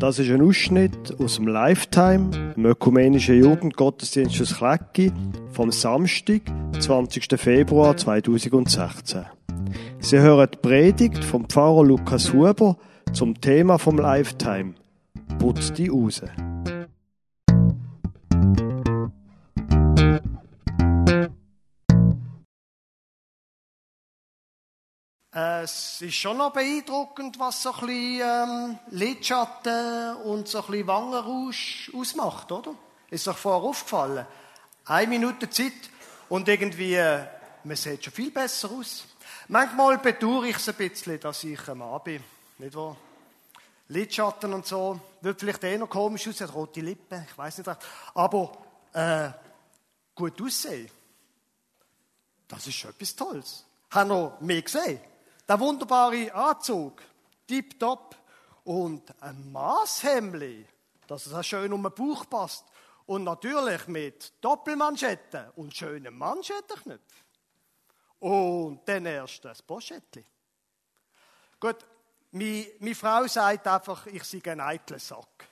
Das ist ein Ausschnitt aus dem Lifetime, dem ökumenischen Jugendgottesdienst aus Klecki, vom Samstag, 20. Februar 2016. Sie hören die Predigt vom Pfarrer Lukas Huber zum Thema vom Lifetime. Putz die raus. Es ist schon noch beeindruckend, was so ein bisschen ähm, Lidschatten und so ein bisschen Wangenrausch ausmacht, oder? Ist euch vorher aufgefallen? Eine Minute Zeit und irgendwie, man sieht schon viel besser aus. Manchmal bedauere ich es ein bisschen, dass ich ein Mann bin, nicht wahr? Lidschatten und so, wird vielleicht eh noch komisch aussehen, rote Lippen, ich weiß nicht recht. Aber äh, gut aussehen, das ist schon etwas Tolles. Haben noch mehr gesehen? Der wunderbare Anzug, tipptopp. Und ein Maßhemli, dass es auch schön um den Bauch passt. Und natürlich mit Doppelmanschetten und schönen Manschettenknöpfen. Und dann erst das Poschettli. Gut, meine, Frau sagt einfach, ich sei ein eitler Sack.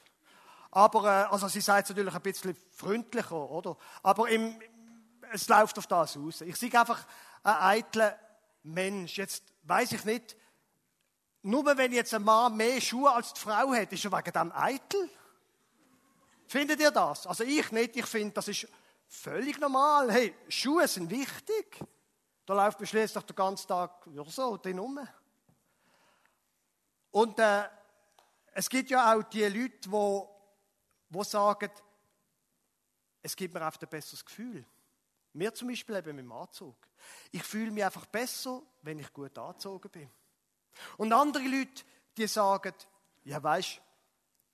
Aber, äh, also sie sagt es natürlich ein bisschen freundlicher, oder? Aber im, es läuft auf das aus. Ich sage einfach ein eitler Mensch. Jetzt weiß ich nicht, nur wenn jetzt ein Mann mehr Schuhe als die Frau hat, ist er wegen dem eitel? Findet ihr das? Also ich nicht, ich finde, das ist völlig normal. Hey, Schuhe sind wichtig. Da läuft man schließlich den ganzen Tag ja, so drin rum. Und äh, es gibt ja auch die Leute, wo, wo sagen, es gibt mir einfach ein besseres Gefühl. Mir zum Beispiel eben mit dem Anzug. Ich fühle mich einfach besser, wenn ich gut angezogen bin. Und andere Leute, die sagen, ja weißt,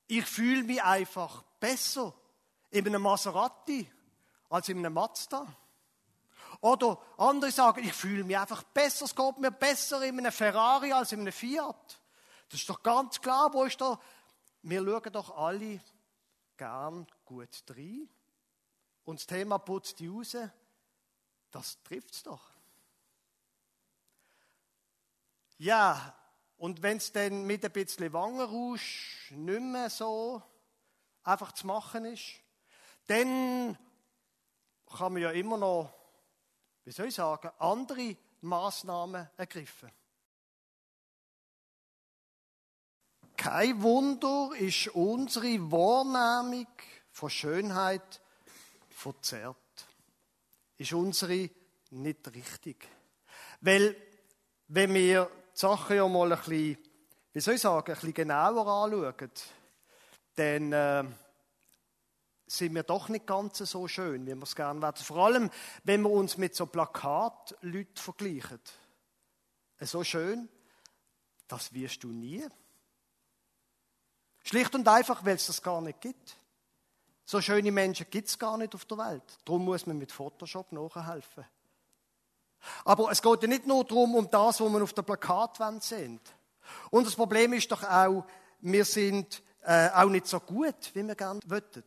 ich fühle mich einfach besser in einem Maserati als in einem Mazda. Oder andere sagen, ich fühle mich einfach besser, es geht mir besser in einem Ferrari als in einem Fiat. Das ist doch ganz klar, wo ist da? Wir schauen doch alle gern gut rein. Und das Thema putzt die raus. Das trifft's doch. Ja, und wenn es dann mit ein bisschen Wangenrausch nicht mehr so einfach zu machen ist, dann kann man ja immer noch, wie soll ich sagen, andere Maßnahmen ergriffen. Kein Wunder ist unsere Wahrnehmung von Schönheit verzerrt ist unsere nicht richtig. Weil, wenn wir die Sachen ja mal ein bisschen, wie soll ich sagen, ein bisschen genauer anschauen, dann äh, sind wir doch nicht ganz so schön, wie wir es gerne werden. Vor allem, wenn wir uns mit so Plakatleuten vergleichen. So schön, das wirst du nie. Schlicht und einfach, weil es das gar nicht gibt. So schöne Menschen gibt es gar nicht auf der Welt. Darum muss man mit Photoshop nachhelfen. Aber es geht ja nicht nur darum, um das, was man auf der Plakatwand sehen. Und das Problem ist doch auch, wir sind äh, auch nicht so gut, wie wir gerne wollten.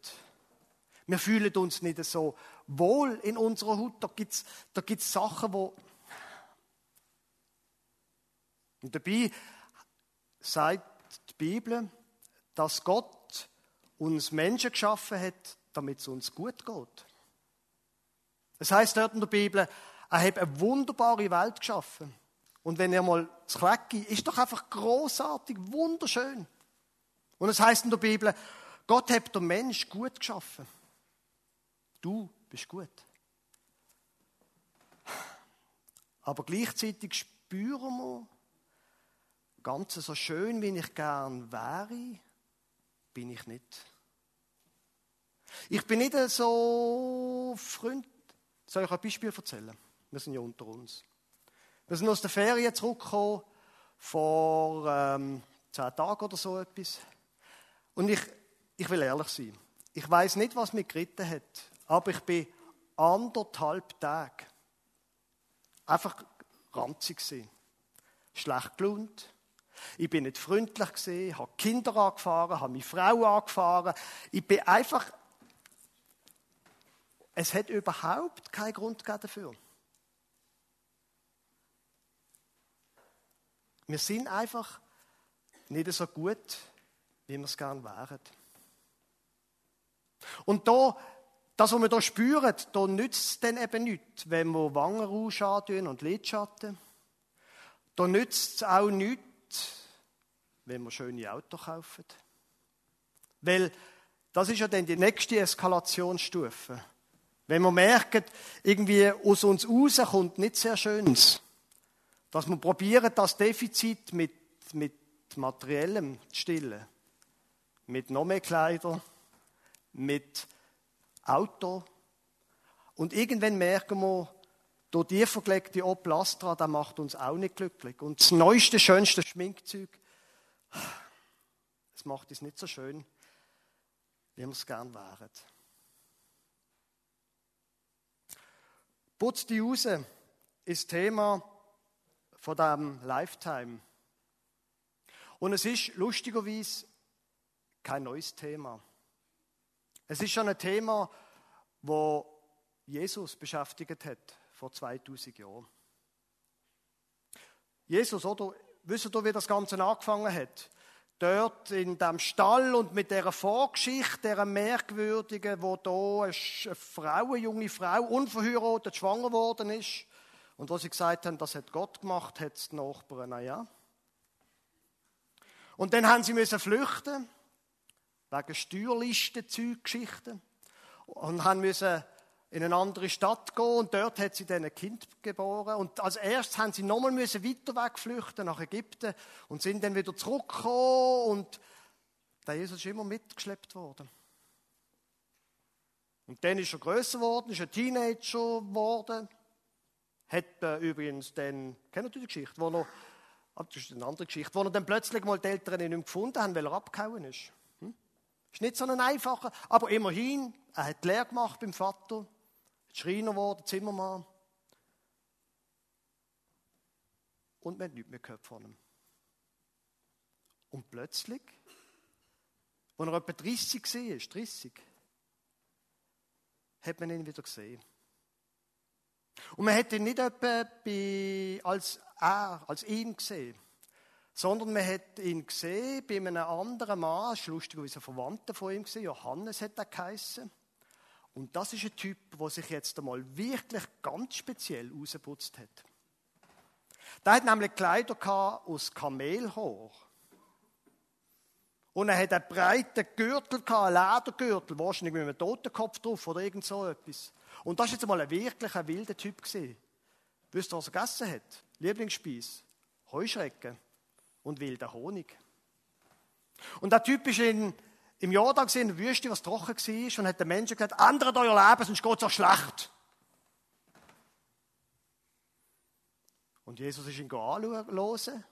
Wir fühlen uns nicht so wohl in unserer Haut. Da gibt es da gibt's Sachen, wo und dabei sagt die Bibel, dass Gott uns Menschen geschaffen hat, damit es uns gut geht. Es heißt dort in der Bibel, er hat eine wunderbare Welt geschaffen. Und wenn er mal zu Klecki, ist doch einfach großartig, wunderschön. Und es heißt in der Bibel, Gott hat den Mensch gut geschaffen. Du bist gut. Aber gleichzeitig spüren wir, ganz so schön, wie ich gern wäre, bin ich nicht. Ich bin nicht so Freund. Soll ich ein Beispiel erzählen? Wir sind ja unter uns. Wir sind aus der Ferien zurückgekommen, vor ähm, zehn Tagen oder so etwas. Und ich, ich will ehrlich sein. Ich weiß nicht, was mich geritten hat, aber ich bin anderthalb Tage einfach ranzig gewesen. Schlecht gelaunt, ich bin nicht freundlich gesehen, habe Kinder angefahren, habe meine Frau angefahren. Ich bin einfach. Es hat überhaupt keinen Grund dafür. Wir sind einfach nicht so gut, wie wir es gerne wären. Und da, das, was wir hier spüren, da nützt es dann eben nichts, wenn wir Wangenrausch antun und Lidschatten. Da nützt es auch nichts, wenn wir schöne Autos kaufen. Weil das ist ja dann die nächste Eskalationsstufe. Wenn wir merken, irgendwie aus uns raus kommt nicht sehr Schönes. Dass wir probieren, das Defizit mit, mit Materiellem zu stillen. Mit noch mehr Kleider, mit Auto. Und irgendwann merken wir, durch die verlegte Opel Astra, das macht uns auch nicht glücklich. Und das neueste, schönste Schminkzeug, es macht uns nicht so schön, wie wir es gern wären. Putz die raus ist Thema von diesem Lifetime. Und es ist lustigerweise kein neues Thema. Es ist schon ein Thema, wo Jesus beschäftigt hat vor 2000 Jahren. Jesus, oder? Wisst ihr, wie das Ganze angefangen hat? Dort in dem Stall und mit der Vorgeschichte, der merkwürdigen, wo da eine Frau, eine junge Frau, unverheiratet, schwanger worden ist. Und wo sie gesagt haben, das hat Gott gemacht, hat es die Nachbarn, na ja. Und dann haben sie müssen flüchten, wegen Steuerlisten-Zeuggeschichten. Und haben müssen in eine andere Stadt gehen und dort hat sie dann ein Kind geboren. Und als erstes haben sie nochmal müssen weiter wegflüchten nach Ägypten und sind dann wieder zurückgekommen und der Jesus ist immer mitgeschleppt worden. Und dann ist er größer geworden, ist ein Teenager geworden. Hat äh, übrigens dann, kennt ihr die Geschichte, wo er, ah, das ist eine andere Geschichte, wo er dann plötzlich mal die Eltern ihn nicht gefunden haben, weil er abgehauen ist. Hm? Ist nicht so ein einfacher, aber immerhin, er hat Lehre gemacht beim Vater. Schreiner geworden, Zimmermann. Und man hat nichts mehr gehört von ihm. Und plötzlich, als er etwa 30 war, 30, hat man ihn wieder gesehen. Und man hat ihn nicht etwa als er, als ihn gesehen, sondern man hat ihn gesehen bei einem anderen Mann, das ist lustigerweise ein Verwandter von ihm gesehen, Johannes hat er geheißen. Und das ist ein Typ, der sich jetzt einmal wirklich ganz speziell rausgeputzt hat. Der hat nämlich Kleider aus Kamelhaar. Und er hat einen breiten Gürtel einen Ledergürtel, wahrscheinlich mit einem Totenkopf drauf oder irgend so etwas. Und das war jetzt einmal ein wirklich ein wilder Typ. Gewesen. Wisst ihr, was er gegessen hat? Lieblingsspeis. Heuschrecken und wilder Honig. Und der Typ ist in im Jordan in der Wüste, was trocken war, und hat den Menschen gesagt, ändert euer Leben, sonst geht es auch schlecht. Und Jesus ist ihn anschauen.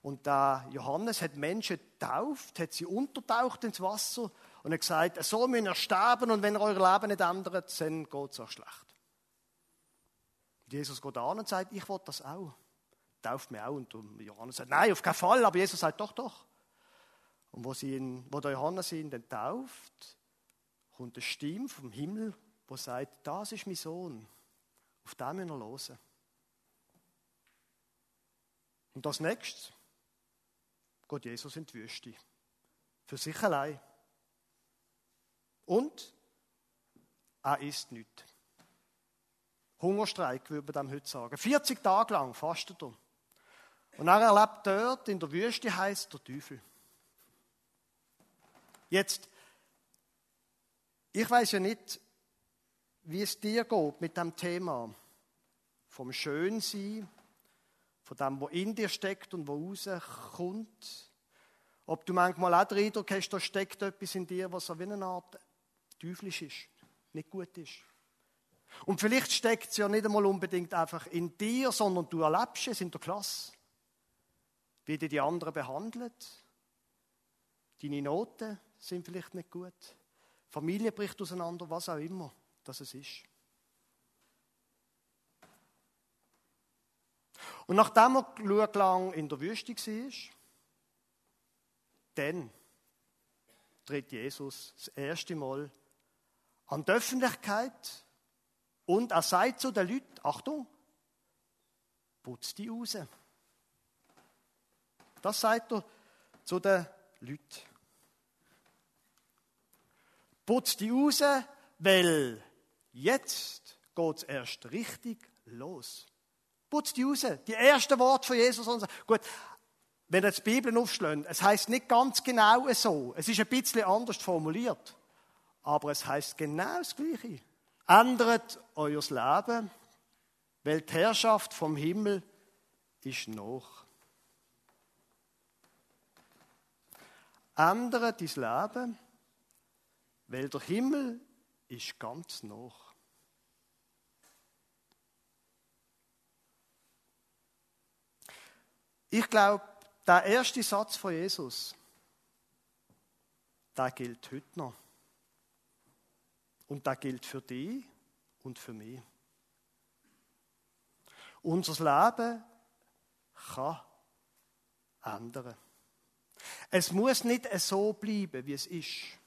Und der Johannes hat Menschen getauft, hat sie untertaucht ins Wasser und hat gesagt, so müsst ihr sterben und wenn ihr euer Leben nicht ändert, dann geht es auch schlecht. Und Jesus geht an und sagt, ich will das auch. Tauft mir auch. Und Johannes sagt, nein, auf keinen Fall. Aber Jesus sagt, doch, doch. Und wo, sie ihn, wo der Johannes ihn dann tauft, kommt eine Stimme vom Himmel, wo sagt, das ist mein Sohn, auf den müssen wir hören. Und das nächste geht Jesus in die Wüste. Für sich allein. Und er isst nichts. Hungerstreik, würde man dem heute sagen. 40 Tage lang fastet er. Und er erlebt dort, in der Wüste heißt der Teufel. Jetzt, ich weiß ja nicht, wie es dir geht mit dem Thema vom Schönsein, von dem, was in dir steckt und wo rauskommt. Ob du manchmal auch den Eindruck hast, da steckt etwas in dir, was so wie eine Art teuflisch ist, nicht gut ist. Und vielleicht steckt es ja nicht einmal unbedingt einfach in dir, sondern du erlebst es in der Klasse. Wie dich die anderen behandelt, deine Noten, sind vielleicht nicht gut. Familie bricht auseinander, was auch immer das es ist. Und nachdem er genug lang in der Wüste war, dann tritt Jesus das erste Mal an die Öffentlichkeit und er sagt zu den Leuten, Achtung, putz die raus. Das sagt er zu den Leute. Putz die raus, weil jetzt geht es erst richtig los. Putz die raus. Die ersten Worte von Jesus. Gut, wenn ihr die Bibel aufschlägt, es heißt nicht ganz genau so. Es ist ein bisschen anders formuliert. Aber es heißt genau das Gleiche. Ändert euer Leben, weil die Herrschaft vom Himmel ist noch. Ändert dein Leben, weil der Himmel ist ganz noch. Ich glaube, der erste Satz von Jesus, der gilt heute noch. Und der gilt für dich und für mich. Unser Leben kann ändern. Es muss nicht so bleiben, wie es ist.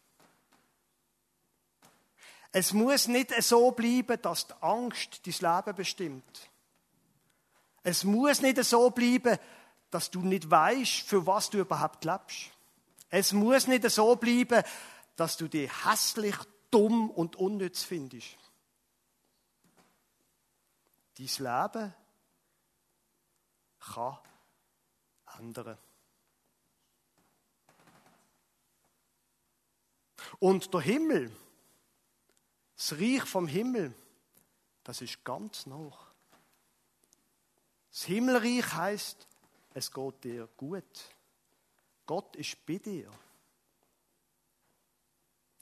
Es muss nicht so bleiben, dass die Angst dein Leben bestimmt. Es muss nicht so bleiben, dass du nicht weißt, für was du überhaupt lebst. Es muss nicht so bleiben, dass du dich hässlich, dumm und unnütz findest. Dein Leben kann ändern. Und der Himmel, das Reich vom Himmel, das ist ganz noch. Das Himmelreich heißt, es geht dir gut. Gott ist bei dir.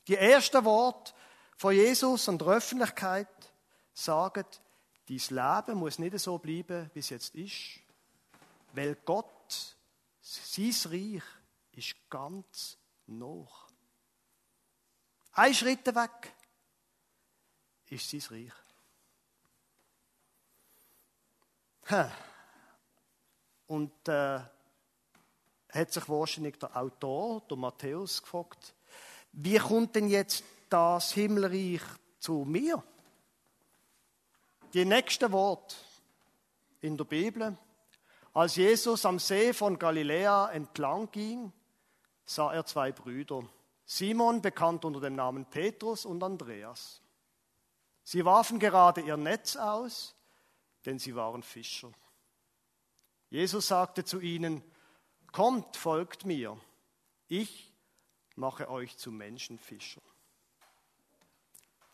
Die ersten Worte von Jesus und der Öffentlichkeit sagen, dein Leben muss nicht so bleiben, wie es jetzt ist, weil Gott, sein Reich, ist ganz noch. Ein Schritt weg ist sein Reich. Und äh, hat sich wahrscheinlich der Autor, der Matthäus, gefragt, wie kommt denn jetzt das Himmelreich zu mir? Die nächsten Worte in der Bibel. Als Jesus am See von Galiläa entlang ging, sah er zwei Brüder. Simon, bekannt unter dem Namen Petrus, und Andreas. Sie warfen gerade ihr Netz aus, denn sie waren Fischer. Jesus sagte zu ihnen, Kommt, folgt mir, ich mache euch zu Menschenfischern.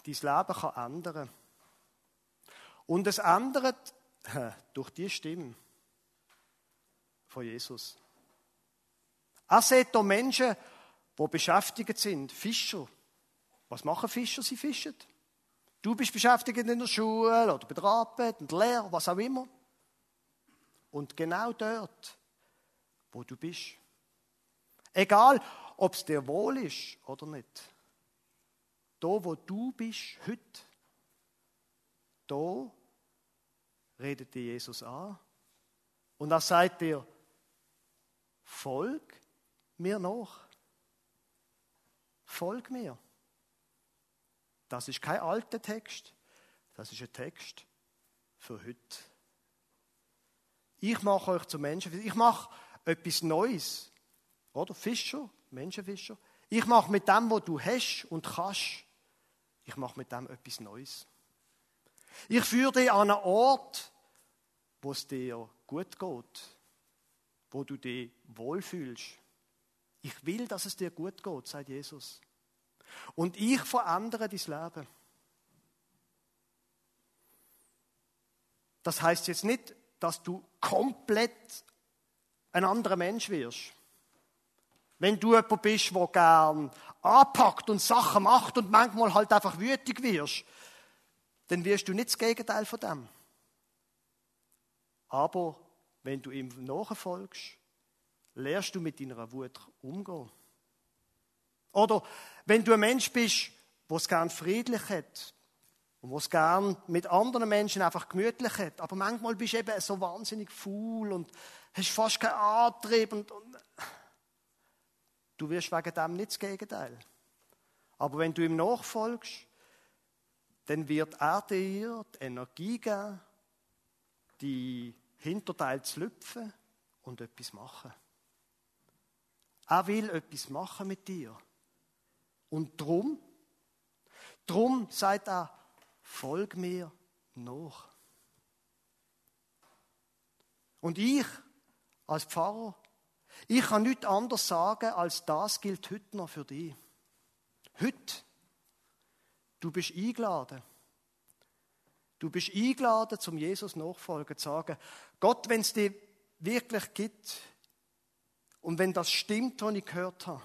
Dies Leben kann ändern. Und es ändert durch die Stimme von Jesus. Er sieht hier Menschen, die beschäftigt sind, Fischer. Was machen Fischer? Sie fischen. Du bist beschäftigt in der Schule oder bei der Arbeit, in der Lehre, was auch immer. Und genau dort, wo du bist. Egal, ob es dir wohl ist oder nicht. Da, wo du bist, heute, da redet dir Jesus an. Und er sagt dir, folg mir nach. Folg mir. Das ist kein alter Text, das ist ein Text für heute. Ich mache euch zu Menschen, ich mache etwas Neues. Oder? Fischer, Menschenfischer. Ich mache mit dem, was du hast und kannst, ich mache mit dem etwas Neues. Ich führe dich an einen Ort, wo es dir gut geht, wo du dich wohlfühlst. Ich will, dass es dir gut geht, sagt Jesus. Und ich verändere dein Leben. Das heißt jetzt nicht, dass du komplett ein anderer Mensch wirst. Wenn du jemand bist, der gern anpackt und Sachen macht und manchmal halt einfach wütig wirst, dann wirst du nicht das Gegenteil von dem. Aber wenn du ihm nachfolgst, lernst du mit deiner Wut umgehen. Oder wenn du ein Mensch bist, der es gern friedlich hat und der es gern mit anderen Menschen einfach gemütlich hat, aber manchmal bist du eben so wahnsinnig faul und hast fast keinen Antrieb und, und du wirst wegen dem nicht das Gegenteil. Aber wenn du ihm nachfolgst, dann wird er dir die Energie geben, die Hinterteil zu lüpfen und etwas machen. Er will etwas machen mit dir. Und drum, drum sagt er, folg mir nach. Und ich, als Pfarrer, ich kann nichts anderes sagen, als das gilt heute noch für dich. Heute. Du bist eingeladen. Du bist eingeladen, zum Jesus nachfolgen, zu sagen, Gott, wenn es dir wirklich gibt und wenn das stimmt, was ich gehört habe,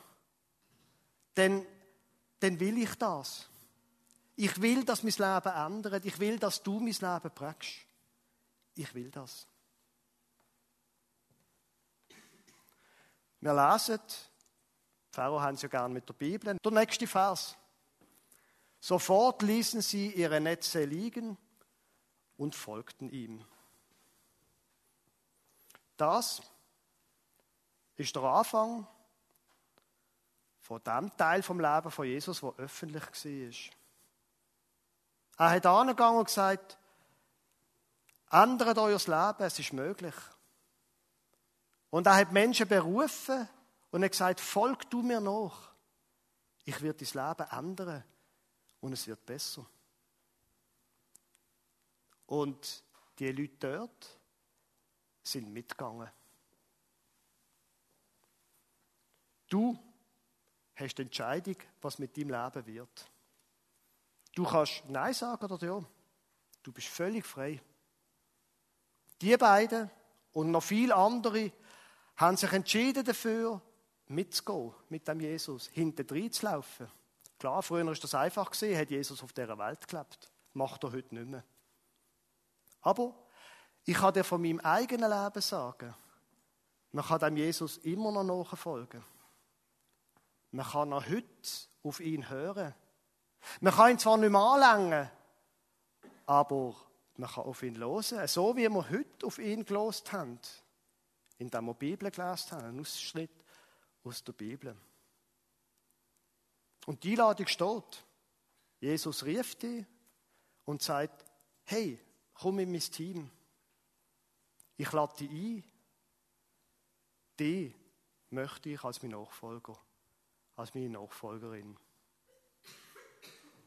dann, dann will ich das. Ich will, dass mein Leben ändert. Ich will, dass du mein Leben prägst. Ich will das. Wir lesen, Pharao haben es ja gern mit der Bibel. Der nächste Vers. Sofort ließen sie ihre Netze liegen und folgten ihm. Das ist der Anfang von dem Teil vom Leben von Jesus, wo öffentlich war. Er hat angegangen und gesagt, ändert euer Leben, es ist möglich. Und er hat Menschen berufen und hat gesagt, folg du mir nach. Ich werde dein Leben ändern und es wird besser. Und die Leute dort sind mitgegangen. Du hast die Entscheidung, was mit deinem Leben wird. Du kannst Nein sagen oder Ja. Du bist völlig frei. Die beiden und noch viele andere haben sich entschieden dafür, mitzugehen mit dem Jesus, hinten zu laufen. Klar, früher war das einfach hat Jesus auf dieser Welt gelebt. Macht er heute nicht mehr. Aber ich kann dir von meinem eigenen Leben sagen, man kann dem Jesus immer noch nachfolgen. Man kann auch heute auf ihn hören. Man kann ihn zwar nicht mehr anlängen, aber man kann auf ihn hören. So wie wir heute auf ihn gelost haben, indem wir die Bibel gelesen haben, einen Ausschnitt aus der Bibel. Und die Einladung steht. Jesus rief dich und sagt, hey, komm in mein Team. Ich lade dich ein. Die möchte ich als mein Nachfolger, als meine Nachfolgerin.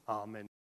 Amen.